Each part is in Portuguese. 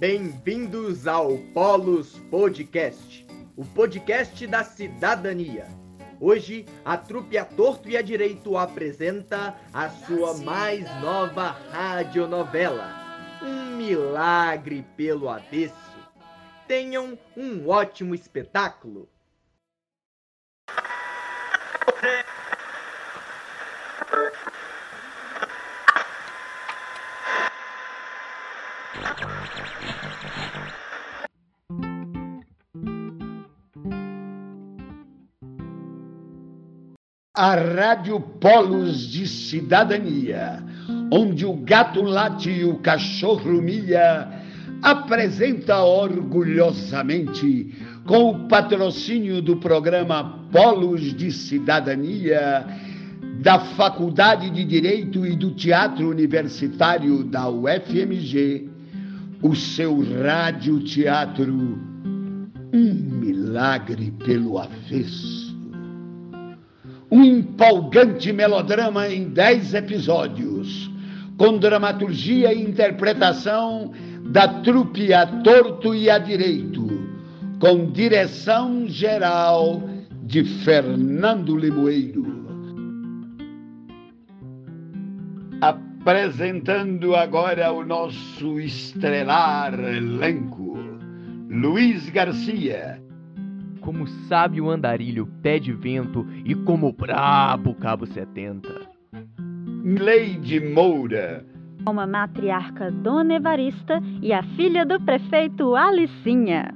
Bem-vindos ao Polos Podcast, o podcast da cidadania. Hoje, a trupe a torto e a direito apresenta a sua mais nova radionovela, Um Milagre pelo Avesso. Tenham um ótimo espetáculo. A Rádio Polos de Cidadania, onde o gato late e o cachorro mia, apresenta orgulhosamente, com o patrocínio do programa Polos de Cidadania, da Faculdade de Direito e do Teatro Universitário da UFMG, o seu rádio-teatro. Um Milagre pelo Avesso empolgante melodrama em dez episódios, com dramaturgia e interpretação da trupe a torto e a direito, com direção geral de Fernando Limoeiro. Apresentando agora o nosso estrelar elenco, Luiz Garcia, como sábio andarilho pé de vento e como brabo cabo 70. Leide Moura. Uma matriarca Dona Evarista e a filha do prefeito Alicinha.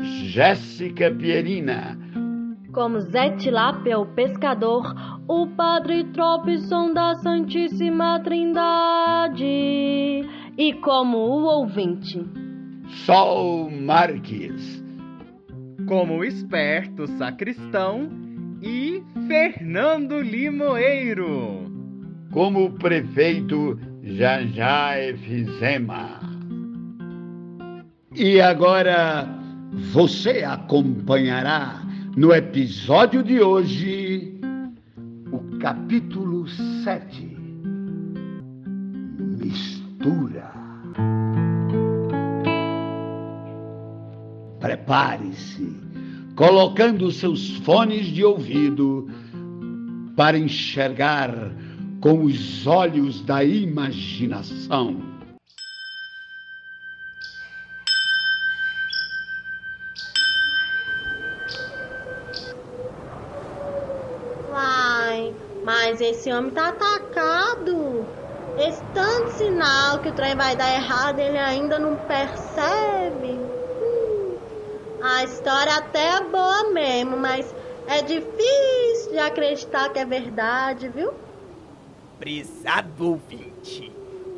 Jéssica Pierina. Como Zé Tilápia, o pescador, o padre Tropson da Santíssima Trindade. E como o ouvinte. Sol Marques como o esperto sacristão e Fernando Limoeiro. Como o prefeito Jajá Efizema. E agora você acompanhará no episódio de hoje o capítulo 7 Mistura. Prepare-se, colocando seus fones de ouvido para enxergar com os olhos da imaginação. Vai, mas esse homem tá atacado. Esse tanto sinal que o trem vai dar errado, ele ainda não percebe. A história até é boa mesmo, mas é difícil de acreditar que é verdade, viu? Prezado ouvinte,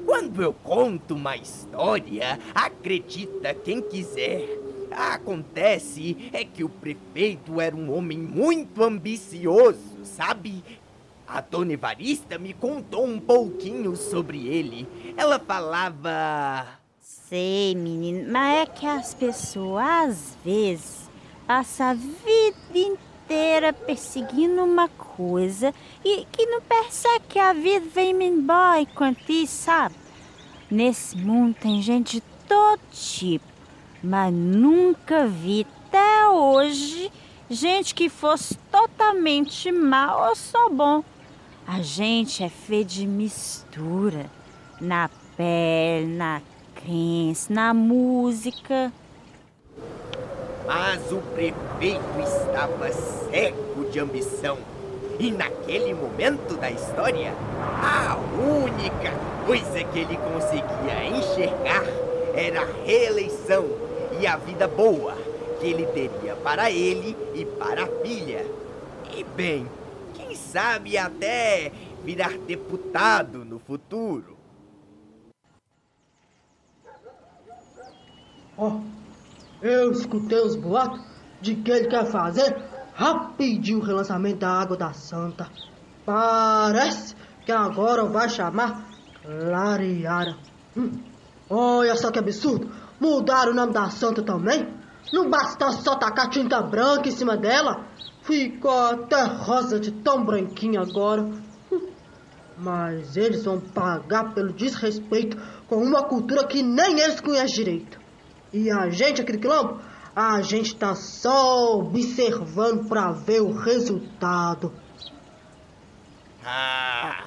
quando eu conto uma história, acredita quem quiser. Acontece é que o prefeito era um homem muito ambicioso, sabe? A dona Evarista me contou um pouquinho sobre ele. Ela falava sei, menino, mas é que as pessoas, às vezes, passam a vida inteira perseguindo uma coisa e que não percebe que a vida vem embora enquanto isso, sabe? Nesse mundo tem gente de todo tipo, mas nunca vi até hoje gente que fosse totalmente mal ou só bom. A gente é feito de mistura na pele, na crença, na música. Mas o prefeito estava cego de ambição. E naquele momento da história, a única coisa que ele conseguia enxergar era a reeleição e a vida boa que ele teria para ele e para a filha. E bem, quem sabe até virar deputado no futuro. Ó, oh, eu escutei os boatos de que ele quer fazer rapidinho o relançamento da Água da Santa. Parece que agora vai chamar Clareara. Hum. Olha só que absurdo! Mudaram o nome da santa também? Não basta só tacar tinta branca em cima dela? Ficou até rosa de tão branquinha agora. Hum. Mas eles vão pagar pelo desrespeito com uma cultura que nem eles conhecem direito. E a gente aqui do Quilombo, a gente tá só observando para ver o resultado. Ah,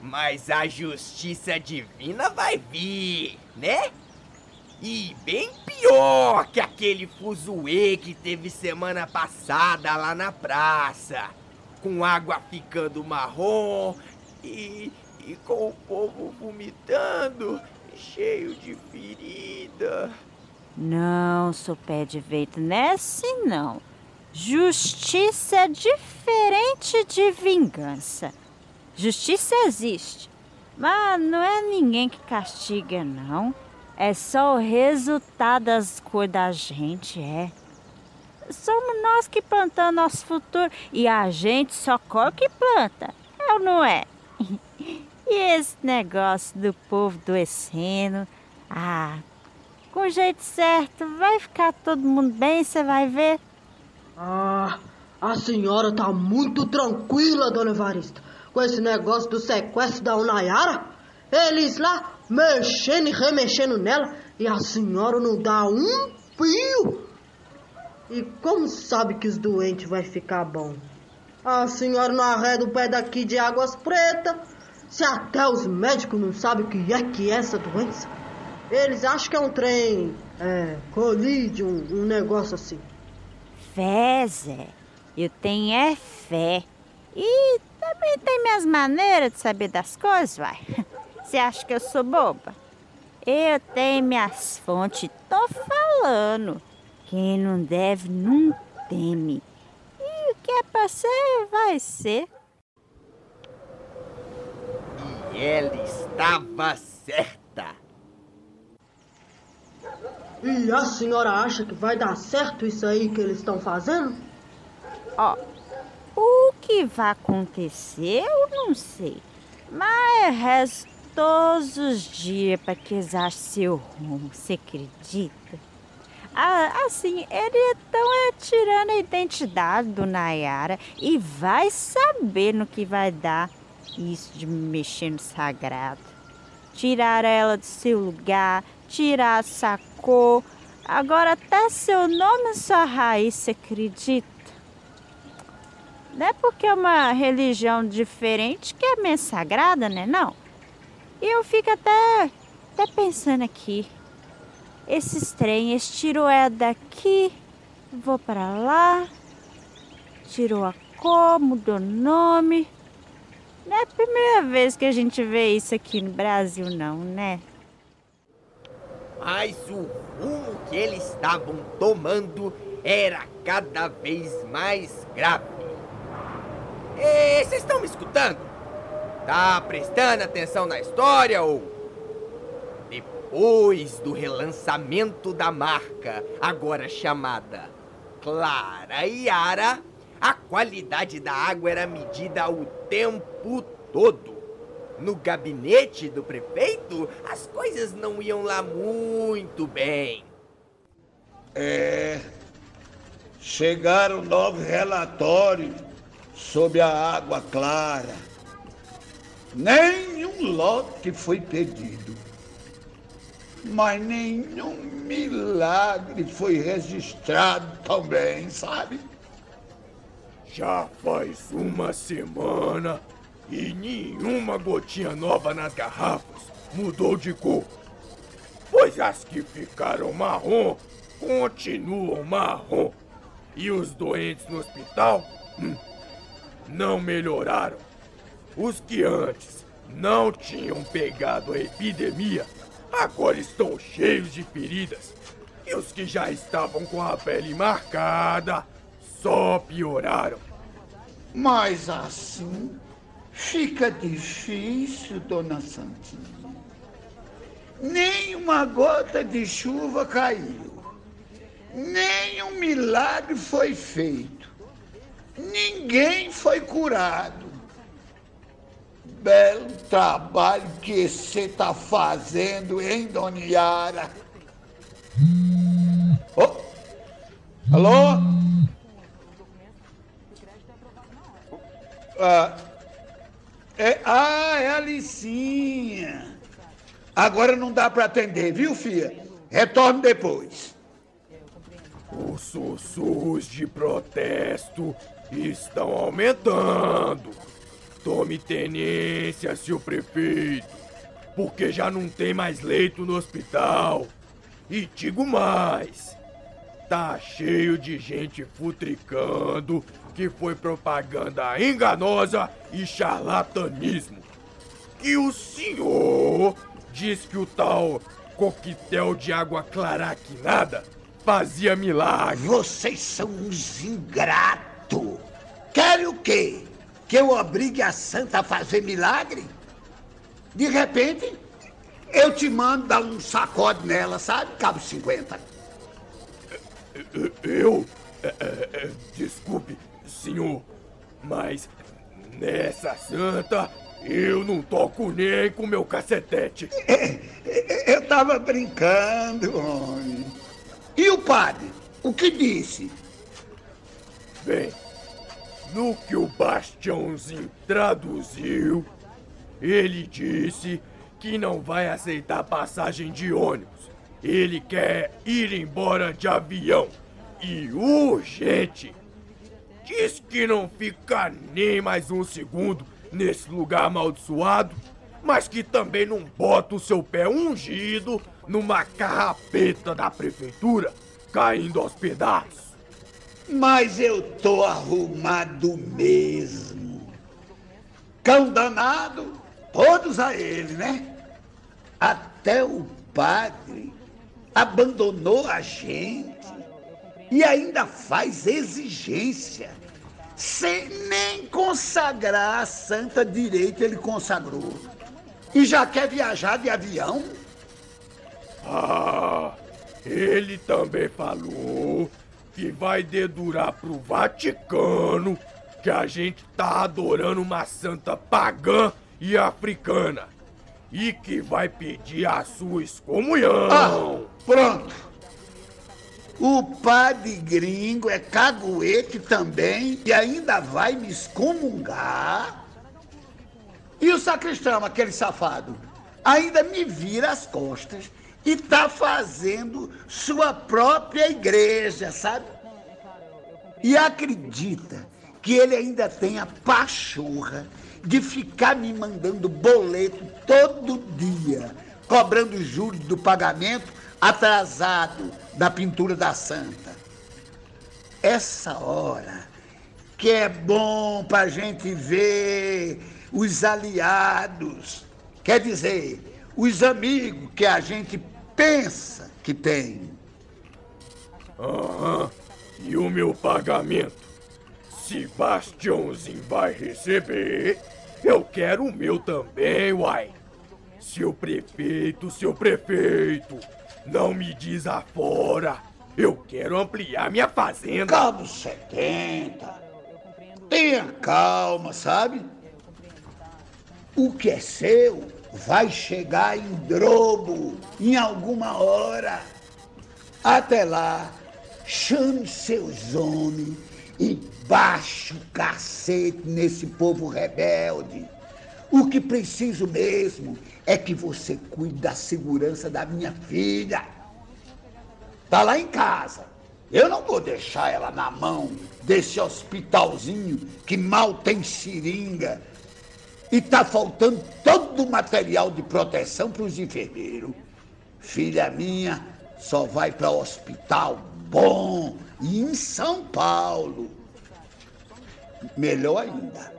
mas a justiça divina vai vir, né? E bem pior que aquele fuzuê que teve semana passada lá na praça. Com água ficando marrom e, e com o povo vomitando, cheio de ferida. Não, sou pé de veito, não é assim não. Justiça é diferente de vingança. Justiça existe, mas não é ninguém que castiga, não. É só o resultado das coisas da gente, é. Somos nós que plantamos nosso futuro e a gente só colhe que planta, é ou não é? E esse negócio do povo doecendo, ah, com o jeito certo, vai ficar todo mundo bem, você vai ver. Ah, a senhora tá muito tranquila, dona Evarista, com esse negócio do sequestro da Unayara. Eles lá mexendo e remexendo nela e a senhora não dá um fio. E como sabe que os doentes vai ficar bom? A senhora não arreda o pé daqui de águas pretas. Se até os médicos não sabem o que é que é essa doença. Eles acham que é um trem, é, colide, um, um negócio assim. Fé, Zé. Eu tenho é fé. E também tem minhas maneiras de saber das coisas, vai. Você acha que eu sou boba? Eu tenho minhas fontes, tô falando. Quem não deve, não teme. E o que é pra ser, vai ser. E ela estava certa. E a senhora acha que vai dar certo isso aí que eles estão fazendo? Ó, o que vai acontecer eu não sei. Mas resto todos os dias para que eles achem seu rumo, você acredita? Ah, assim, eles estão é, tirando a identidade do Nayara e vai saber no que vai dar isso de mexer no sagrado. Tirar ela do seu lugar, tirar a agora até seu nome sua raiz, acredita? Não é porque é uma religião diferente que é menos sagrada, né não? E eu fico até, até pensando aqui. Esses trem, tirou é daqui, vou para lá, tirou a cor, mudou nome. Não é a primeira vez que a gente vê isso aqui no Brasil, não, né? Mas o rumo que eles estavam tomando era cada vez mais grave. Vocês estão me escutando? Tá prestando atenção na história ou. Depois do relançamento da marca, agora chamada Clara Yara, a qualidade da água era medida o tempo todo. No gabinete do prefeito, as coisas não iam lá muito bem. É. Chegaram novos relatórios sobre a água clara Nenhum lote foi pedido, mas nenhum milagre foi registrado também, sabe? Já faz uma semana e nenhuma gotinha nova nas garrafas mudou de cor. Pois as que ficaram marrom continuam marrom. E os doentes no hospital hum, não melhoraram. Os que antes não tinham pegado a epidemia agora estão cheios de feridas. E os que já estavam com a pele marcada só pioraram. Mas assim fica difícil, dona Santinha. Nem uma gota de chuva caiu. Nem um milagre foi feito. Ninguém foi curado belo trabalho que você está fazendo, hein, Dona Yara? Oh. Alô? Ah, É, ah, é a Licinha. Agora não dá para atender, viu, filha? Retorne depois. Os sussurros de protesto estão aumentando. Tome tenência, seu prefeito, porque já não tem mais leito no hospital. E digo mais: tá cheio de gente futricando que foi propaganda enganosa e charlatanismo. Que o senhor diz que o tal coquetel de água claraquinada fazia milagre. Vocês são uns ingrato. Querem o quê? Que eu obrigue a santa a fazer milagre? De repente, eu te mando dar um sacode nela, sabe? Cabo 50. Eu? É, é, é, desculpe, senhor, mas nessa santa eu não toco nem com meu cacetete. Eu tava brincando, homem. E o padre? O que disse? Bem, no que o Bastiãozinho traduziu, ele disse que não vai aceitar passagem de ônibus. Ele quer ir embora de avião. E urgente. Diz que não fica nem mais um segundo nesse lugar amaldiçoado, mas que também não bota o seu pé ungido numa carrapeta da prefeitura, caindo aos pedaços. Mas eu tô arrumado mesmo. Cão danado, todos a ele, né? Até o padre abandonou a gente e ainda faz exigência sem nem consagrar a santa direita ele consagrou. E já quer viajar de avião? Ah, ele também falou que vai dedurar pro Vaticano que a gente tá adorando uma santa pagã e africana. E que vai pedir a sua excomunhão. Ah, pronto. O padre gringo é caguete também e ainda vai me excomungar. E o sacristão, aquele safado, ainda me vira as costas e tá fazendo sua própria igreja, sabe? E acredita que ele ainda tem a pachorra de ficar me mandando boleto todo dia, cobrando juros do pagamento atrasado da pintura da santa. Essa hora que é bom para a gente ver os aliados, quer dizer, os amigos que a gente pensa que tem. Aham, e o meu pagamento? Sebastiãozinho vai receber, eu quero o meu também, uai. Seu prefeito, seu prefeito, não me desafora. Eu quero ampliar minha fazenda. Cabo 70. Tenha calma, sabe? O que é seu vai chegar em drobo em alguma hora. Até lá, chame seus homens e baixe o cacete nesse povo rebelde. O que preciso mesmo é que você cuide da segurança da minha filha. Tá lá em casa. Eu não vou deixar ela na mão desse hospitalzinho que mal tem seringa e tá faltando todo o material de proteção para os enfermeiros. Filha minha só vai para hospital bom e em São Paulo. Melhor ainda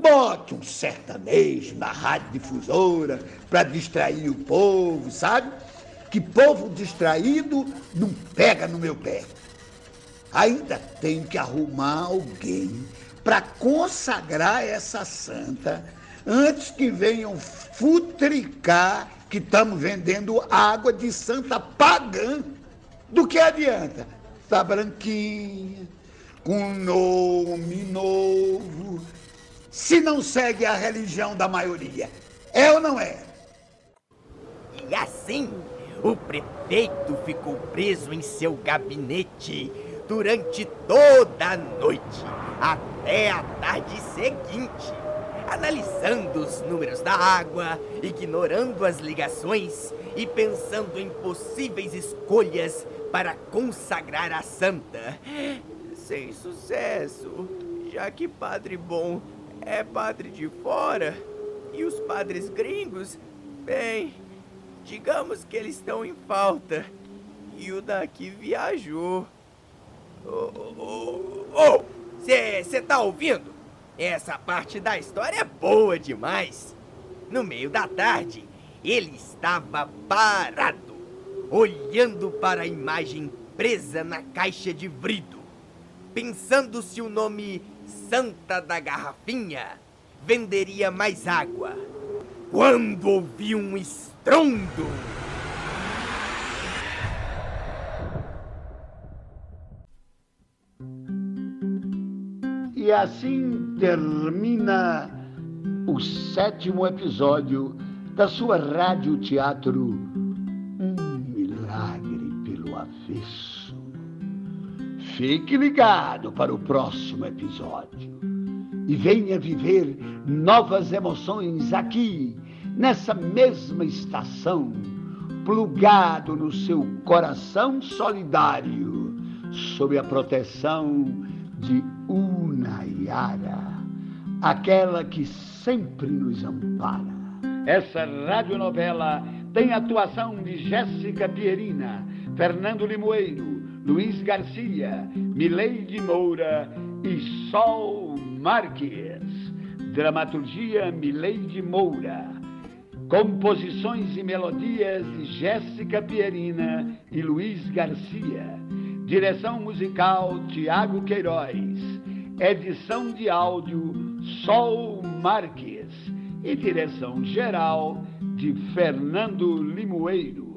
Bote um sertanejo na rádio difusora para distrair o povo, sabe? Que povo distraído não pega no meu pé. Ainda tenho que arrumar alguém para consagrar essa santa antes que venham futricar que estamos vendendo água de santa pagã. Do que adianta? Está branquinha, com nome novo se não segue a religião da maioria. É ou não é? E assim, o prefeito ficou preso em seu gabinete durante toda a noite, até a tarde seguinte. Analisando os números da água, ignorando as ligações e pensando em possíveis escolhas para consagrar a santa. Sem sucesso, já que Padre Bom é padre de fora e os padres gringos, bem, digamos que eles estão em falta. E o daqui viajou. Ô, ô, ô, você tá ouvindo? Essa parte da história é boa demais. No meio da tarde, ele estava parado, olhando para a imagem presa na caixa de vidro, pensando se o nome Santa da Garrafinha venderia mais água. Quando ouvi um estrondo. E assim termina o sétimo episódio da sua rádio teatro Um Milagre pelo Avesso. Fique ligado para o próximo episódio e venha viver novas emoções aqui, nessa mesma estação, plugado no seu coração solidário, sob a proteção de Unayara, aquela que sempre nos ampara. Essa radionovela tem atuação de Jéssica Pierina, Fernando Limoeiro, Luiz Garcia, Mileide Moura e Sol Marques. Dramaturgia Mileide Moura. Composições e melodias de Jéssica Pierina e Luiz Garcia. Direção musical Tiago Queiroz. Edição de áudio Sol Marques. E direção geral de Fernando Limoeiro.